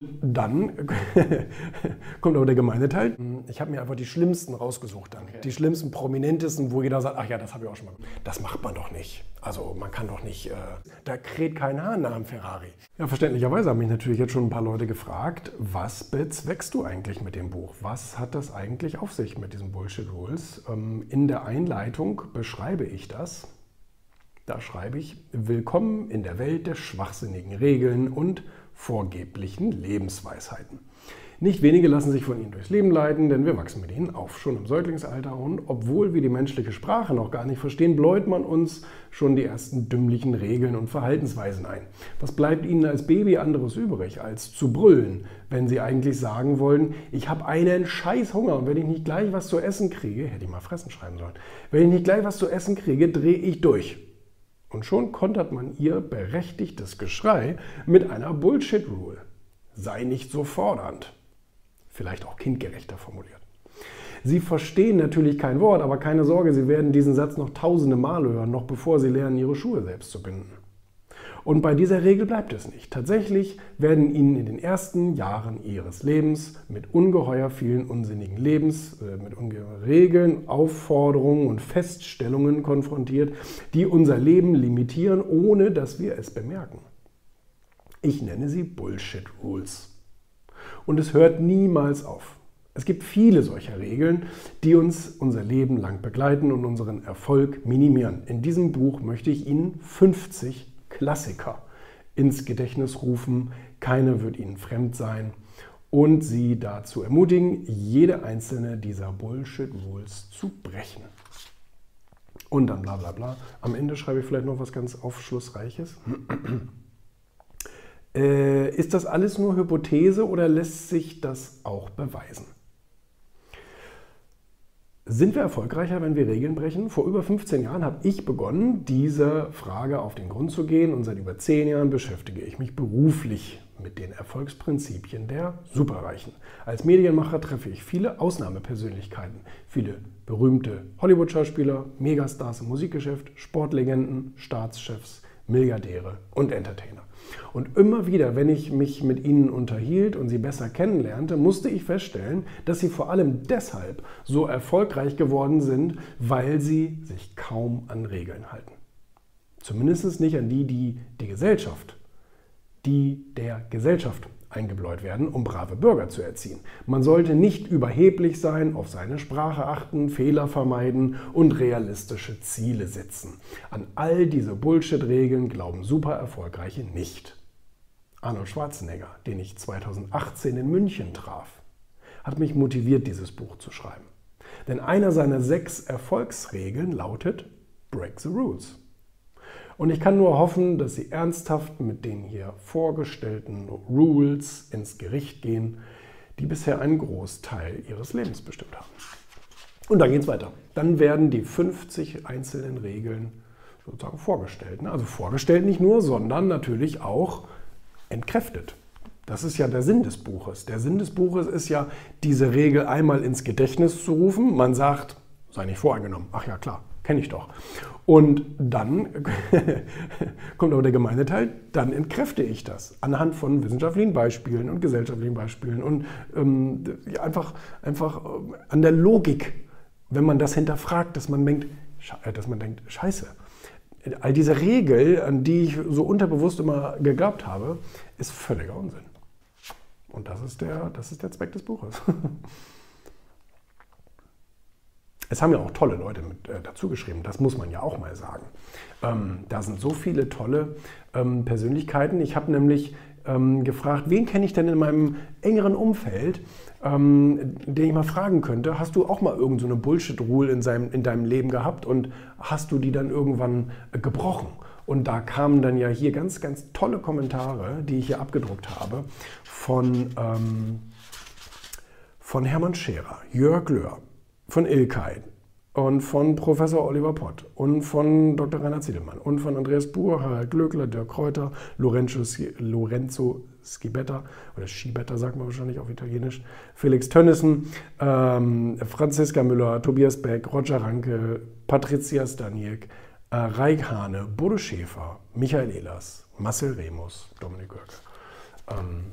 Dann kommt aber der gemeine Teil. Ich habe mir einfach die schlimmsten rausgesucht dann. Okay. Die schlimmsten, prominentesten, wo jeder sagt, ach ja, das habe ich auch schon mal gemacht. Das macht man doch nicht. Also man kann doch nicht, äh, da kräht kein Hahn nach dem Ferrari. Ja, verständlicherweise haben mich natürlich jetzt schon ein paar Leute gefragt, was bezweckst du eigentlich mit dem Buch? Was hat das eigentlich auf sich mit diesen Bullshit Rules? Ähm, in der Einleitung beschreibe ich das. Da schreibe ich, willkommen in der Welt der schwachsinnigen Regeln und vorgeblichen Lebensweisheiten. Nicht wenige lassen sich von ihnen durchs Leben leiten, denn wir wachsen mit ihnen auf, schon im Säuglingsalter. Und obwohl wir die menschliche Sprache noch gar nicht verstehen, bläut man uns schon die ersten dümmlichen Regeln und Verhaltensweisen ein. Was bleibt ihnen als Baby anderes übrig, als zu brüllen, wenn sie eigentlich sagen wollen, ich habe einen scheiß Hunger und wenn ich nicht gleich was zu essen kriege, hätte ich mal fressen schreiben sollen, wenn ich nicht gleich was zu essen kriege, drehe ich durch. Und schon kontert man ihr berechtigtes Geschrei mit einer Bullshit-Rule. Sei nicht so fordernd. Vielleicht auch kindgerechter formuliert. Sie verstehen natürlich kein Wort, aber keine Sorge, Sie werden diesen Satz noch tausende Male hören, noch bevor Sie lernen, Ihre Schuhe selbst zu binden. Und bei dieser Regel bleibt es nicht. Tatsächlich werden ihnen in den ersten Jahren ihres Lebens mit ungeheuer vielen unsinnigen Lebens, äh, mit ungeheuer Regeln, Aufforderungen und Feststellungen konfrontiert, die unser Leben limitieren, ohne dass wir es bemerken. Ich nenne sie Bullshit Rules. Und es hört niemals auf. Es gibt viele solcher Regeln, die uns unser Leben lang begleiten und unseren Erfolg minimieren. In diesem Buch möchte ich Ihnen 50 Klassiker ins Gedächtnis rufen. Keine wird ihnen fremd sein. Und sie dazu ermutigen, jede einzelne dieser Bullshit-Rules zu brechen. Und dann bla bla bla. Am Ende schreibe ich vielleicht noch was ganz Aufschlussreiches. äh, ist das alles nur Hypothese oder lässt sich das auch beweisen? Sind wir erfolgreicher, wenn wir Regeln brechen? Vor über 15 Jahren habe ich begonnen, dieser Frage auf den Grund zu gehen und seit über 10 Jahren beschäftige ich mich beruflich mit den Erfolgsprinzipien der Superreichen. Als Medienmacher treffe ich viele Ausnahmepersönlichkeiten, viele berühmte Hollywood-Schauspieler, Megastars im Musikgeschäft, Sportlegenden, Staatschefs, Milliardäre und Entertainer. Und immer wieder, wenn ich mich mit ihnen unterhielt und sie besser kennenlernte, musste ich feststellen, dass sie vor allem deshalb so erfolgreich geworden sind, weil sie sich kaum an Regeln halten. Zumindest nicht an die, die die Gesellschaft, die der Gesellschaft eingebläut werden, um brave Bürger zu erziehen. Man sollte nicht überheblich sein, auf seine Sprache achten, Fehler vermeiden und realistische Ziele setzen. An all diese Bullshit-Regeln glauben super erfolgreiche nicht. Arnold Schwarzenegger, den ich 2018 in München traf, hat mich motiviert, dieses Buch zu schreiben. Denn einer seiner sechs Erfolgsregeln lautet Break the Rules. Und ich kann nur hoffen, dass Sie ernsthaft mit den hier vorgestellten Rules ins Gericht gehen, die bisher einen Großteil Ihres Lebens bestimmt haben. Und dann geht es weiter. Dann werden die 50 einzelnen Regeln sozusagen vorgestellt. Also vorgestellt nicht nur, sondern natürlich auch entkräftet. Das ist ja der Sinn des Buches. Der Sinn des Buches ist ja, diese Regel einmal ins Gedächtnis zu rufen. Man sagt, sei nicht voreingenommen. Ach ja, klar, kenne ich doch. Und dann kommt aber der gemeine Teil, dann entkräfte ich das anhand von wissenschaftlichen Beispielen und gesellschaftlichen Beispielen und ähm, einfach, einfach äh, an der Logik, wenn man das hinterfragt, dass man denkt, äh, dass man denkt, scheiße, all diese Regel, an die ich so unterbewusst immer geglaubt habe, ist völliger Unsinn. Und das ist der, das ist der Zweck des Buches. Es haben ja auch tolle Leute mit äh, dazu geschrieben, das muss man ja auch mal sagen. Ähm, da sind so viele tolle ähm, Persönlichkeiten. Ich habe nämlich ähm, gefragt, wen kenne ich denn in meinem engeren Umfeld, ähm, den ich mal fragen könnte, hast du auch mal irgendeine so Bullshit-Rule in, in deinem Leben gehabt und hast du die dann irgendwann äh, gebrochen? Und da kamen dann ja hier ganz, ganz tolle Kommentare, die ich hier abgedruckt habe, von, ähm, von Hermann Scherer, Jörg Löhr, von Ilkay und von Professor Oliver Pott und von Dr. Rainer Ziedelmann und von Andreas Buhr, Harald Glöckler, Dirk Kräuter, Lorenzo, Lorenzo Schibetta oder Schibetta sagt man wahrscheinlich auf Italienisch, Felix Tönnissen, ähm, Franziska Müller, Tobias Beck, Roger Ranke, Patricia Staniek, äh, Raik Hane, Bodo Schäfer, Michael Ehlers, Marcel Remus, Dominik Görke. Ähm,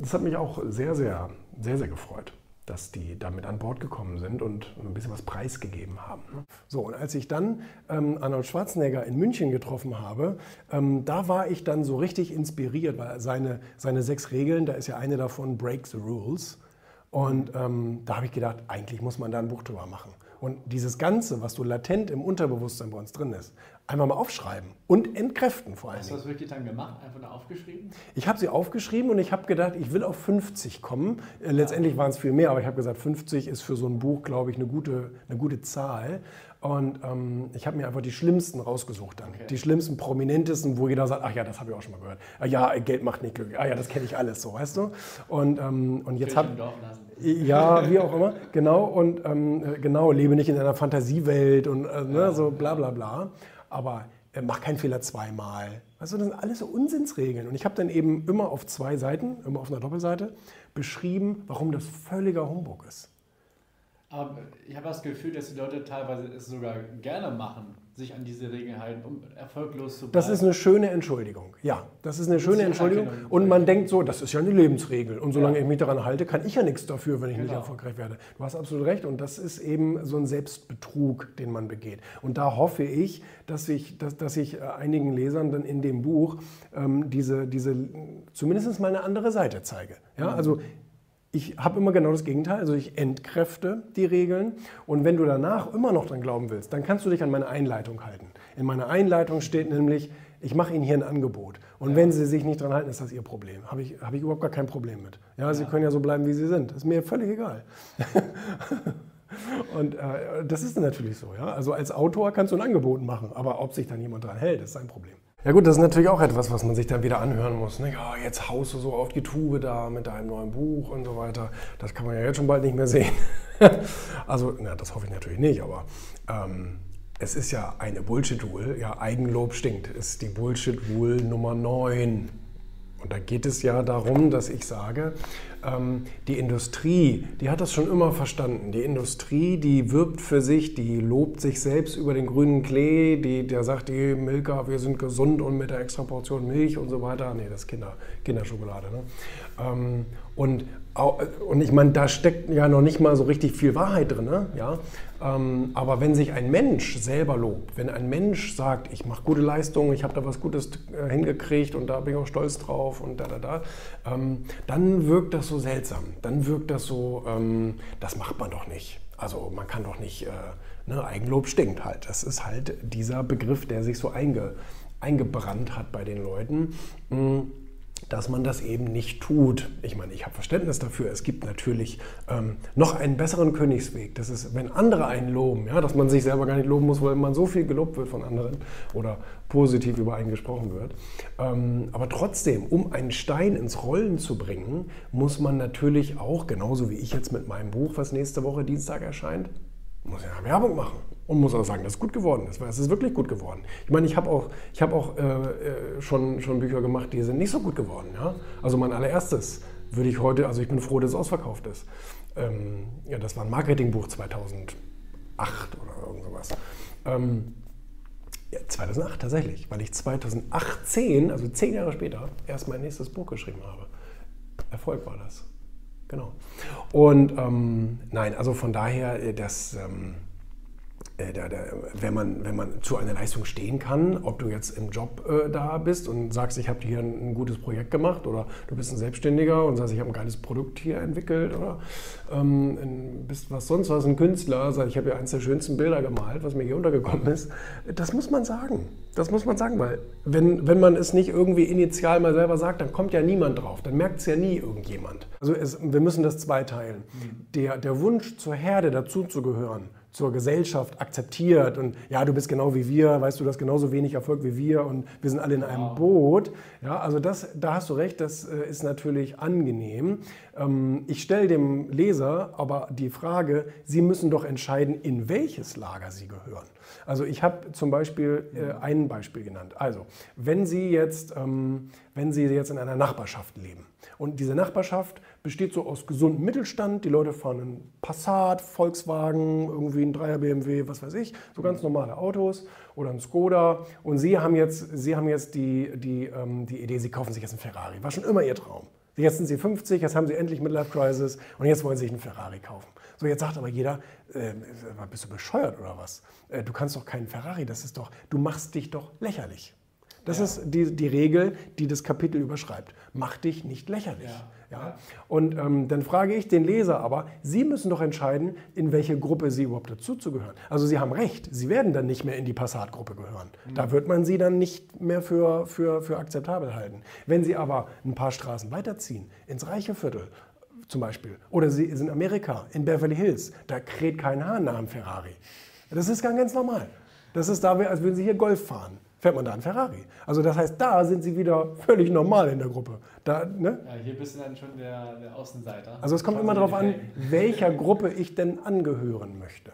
das hat mich auch sehr, sehr, sehr, sehr gefreut dass die damit an Bord gekommen sind und ein bisschen was preisgegeben haben. So, und als ich dann ähm, Arnold Schwarzenegger in München getroffen habe, ähm, da war ich dann so richtig inspiriert, weil seine, seine sechs Regeln, da ist ja eine davon Break the Rules. Und ähm, da habe ich gedacht, eigentlich muss man da ein Buch drüber machen. Und dieses Ganze, was so latent im Unterbewusstsein bei uns drin ist, einfach mal aufschreiben und entkräften vor allem. Hast du das wirklich dann gemacht? Einfach nur aufgeschrieben? Ich habe sie aufgeschrieben und ich habe gedacht, ich will auf 50 kommen. Äh, letztendlich waren es viel mehr, aber ich habe gesagt, 50 ist für so ein Buch, glaube ich, eine gute, eine gute Zahl. Und ähm, ich habe mir einfach die schlimmsten rausgesucht dann. Okay. Die schlimmsten, prominentesten, wo jeder sagt, ach ja, das habe ich auch schon mal gehört. Ah, ja, Geld macht nicht glücklich. Ah ja, das kenne ich alles so, weißt du? Und, ähm, und jetzt habe ja, wie auch immer, genau. Und ähm, genau, lebe nicht in einer Fantasiewelt und äh, ne, so bla bla bla. Aber äh, mach keinen Fehler zweimal. Also das sind alles so Unsinnsregeln. Und ich habe dann eben immer auf zwei Seiten, immer auf einer Doppelseite, beschrieben, warum das völliger Humbug ist. Aber ich habe das Gefühl, dass die Leute teilweise es sogar gerne machen, sich an diese Regeln halten, um erfolglos zu bleiben. Das ist eine schöne Entschuldigung. Ja, das ist eine schöne Entschuldigung. Und man denkt so, das ist ja eine Lebensregel. Und solange ja. ich mich daran halte, kann ich ja nichts dafür, wenn ich genau. nicht erfolgreich werde. Du hast absolut recht. Und das ist eben so ein Selbstbetrug, den man begeht. Und da hoffe ich, dass ich, dass, dass ich äh, einigen Lesern dann in dem Buch ähm, diese, diese zumindest mal eine andere Seite zeige. Ja, mhm. also ich habe immer genau das Gegenteil, also ich entkräfte die Regeln und wenn du danach immer noch dran glauben willst, dann kannst du dich an meine Einleitung halten. In meiner Einleitung steht nämlich, ich mache Ihnen hier ein Angebot und ja. wenn Sie sich nicht dran halten, ist das Ihr Problem. Habe ich, hab ich überhaupt gar kein Problem mit. Ja, ja. Sie können ja so bleiben, wie Sie sind. Ist mir völlig egal. und äh, das ist natürlich so. Ja? Also als Autor kannst du ein Angebot machen, aber ob sich dann jemand dran hält, ist sein Problem. Ja gut, das ist natürlich auch etwas, was man sich dann wieder anhören muss. Ne? Ja, jetzt haust du so auf die Tube da mit deinem neuen Buch und so weiter. Das kann man ja jetzt schon bald nicht mehr sehen. also, na, das hoffe ich natürlich nicht, aber ähm, es ist ja eine Bullshit-Rule. Ja, Eigenlob stinkt. Ist die Bullshit-Rule Nummer 9. Und da geht es ja darum, dass ich sage, die Industrie, die hat das schon immer verstanden. Die Industrie, die wirbt für sich, die lobt sich selbst über den grünen Klee, die, der sagt, die Milka, wir sind gesund und mit der extra Portion Milch und so weiter. Nee, das ist Kinder, Kinderschokolade. Ne? Ähm, und, und ich meine, da steckt ja noch nicht mal so richtig viel Wahrheit drin. Ne? Ja? Ähm, aber wenn sich ein Mensch selber lobt, wenn ein Mensch sagt, ich mache gute Leistungen, ich habe da was Gutes äh, hingekriegt und da bin ich auch stolz drauf und da, da, da, ähm, dann wirkt das so seltsam. Dann wirkt das so, ähm, das macht man doch nicht. Also man kann doch nicht, äh, ne, Eigenlob stinkt halt. Das ist halt dieser Begriff, der sich so einge, eingebrannt hat bei den Leuten. Mhm dass man das eben nicht tut. Ich meine, ich habe Verständnis dafür. Es gibt natürlich ähm, noch einen besseren Königsweg. Das ist, wenn andere einen loben, ja, dass man sich selber gar nicht loben muss, weil man so viel gelobt wird von anderen oder positiv über einen gesprochen wird. Ähm, aber trotzdem, um einen Stein ins Rollen zu bringen, muss man natürlich auch, genauso wie ich jetzt mit meinem Buch, was nächste Woche Dienstag erscheint, muss ja Werbung machen und muss auch sagen, dass es gut geworden ist, weil es ist wirklich gut geworden. Ich meine, ich habe auch, ich hab auch äh, äh, schon, schon Bücher gemacht, die sind nicht so gut geworden. Ja? Also mein allererstes würde ich heute, also ich bin froh, dass es ausverkauft ist. Ähm, ja, das war ein Marketingbuch 2008 oder irgend sowas. Ähm, ja, 2008 tatsächlich, weil ich 2018, also zehn Jahre später, erst mein nächstes Buch geschrieben habe. Erfolg war das. Genau. Und ähm, nein, also von daher, äh, das, ähm, äh, da, da, wenn, man, wenn man zu einer Leistung stehen kann, ob du jetzt im Job äh, da bist und sagst, ich habe hier ein, ein, gutes Projekt gemacht oder du bist ein Selbstständiger und sagst, ich habe ein geiles Produkt hier entwickelt oder ähm, bist was sonst was, ein Künstler, sagst, ich habe hier eines der schönsten Bilder gemalt, was mir hier untergekommen ist. Das muss man sagen. Das muss man sagen, weil wenn, wenn man es nicht irgendwie initial mal selber sagt, dann kommt ja niemand drauf. Dann merkt es ja nie irgendjemand. Also es, wir müssen das zweiteilen. Mhm. Der, der Wunsch zur Herde dazuzugehören, zur Gesellschaft akzeptiert und ja, du bist genau wie wir, weißt du, du hast genauso wenig Erfolg wie wir und wir sind alle in einem wow. Boot. Ja, also das, da hast du recht, das äh, ist natürlich angenehm. Ähm, ich stelle dem Leser aber die Frage, Sie müssen doch entscheiden, in welches Lager Sie gehören. Also ich habe zum Beispiel äh, ein Beispiel genannt. Also, wenn Sie jetzt, ähm, wenn Sie jetzt in einer Nachbarschaft leben und diese Nachbarschaft besteht so aus gesundem Mittelstand. Die Leute fahren einen Passat, Volkswagen, irgendwie ein Dreier BMW, was weiß ich, so ganz normale Autos oder ein Skoda. Und Sie haben jetzt, Sie haben jetzt die, die, ähm, die Idee, Sie kaufen sich jetzt einen Ferrari. War schon immer Ihr Traum. Jetzt sind sie 50, jetzt haben sie endlich Midlife Crisis und jetzt wollen sie sich einen Ferrari kaufen. So, jetzt sagt aber jeder, äh, bist du bescheuert oder was? Äh, du kannst doch keinen Ferrari, das ist doch, du machst dich doch lächerlich. Das ja. ist die, die Regel, die das Kapitel überschreibt. Mach dich nicht lächerlich. Ja. ja. Und ähm, dann frage ich den Leser aber, Sie müssen doch entscheiden, in welche Gruppe Sie überhaupt dazuzugehören. Also Sie haben recht, Sie werden dann nicht mehr in die Passat-Gruppe gehören. Mhm. Da wird man Sie dann nicht mehr für, für, für akzeptabel halten. Wenn Sie aber ein paar Straßen weiterziehen, ins reiche Viertel, zum Beispiel. Oder sie sind in Amerika, in Beverly Hills. Da kräht kein Hahn nach einem Ferrari. Das ist ganz normal. Das ist da, als würden Sie hier Golf fahren fährt man da einen Ferrari. Also das heißt, da sind sie wieder völlig normal in der Gruppe. Da, ne? Ja, hier bist du dann schon der, der Außenseiter. Also es kommt immer darauf an, welcher Gruppe ich denn angehören möchte.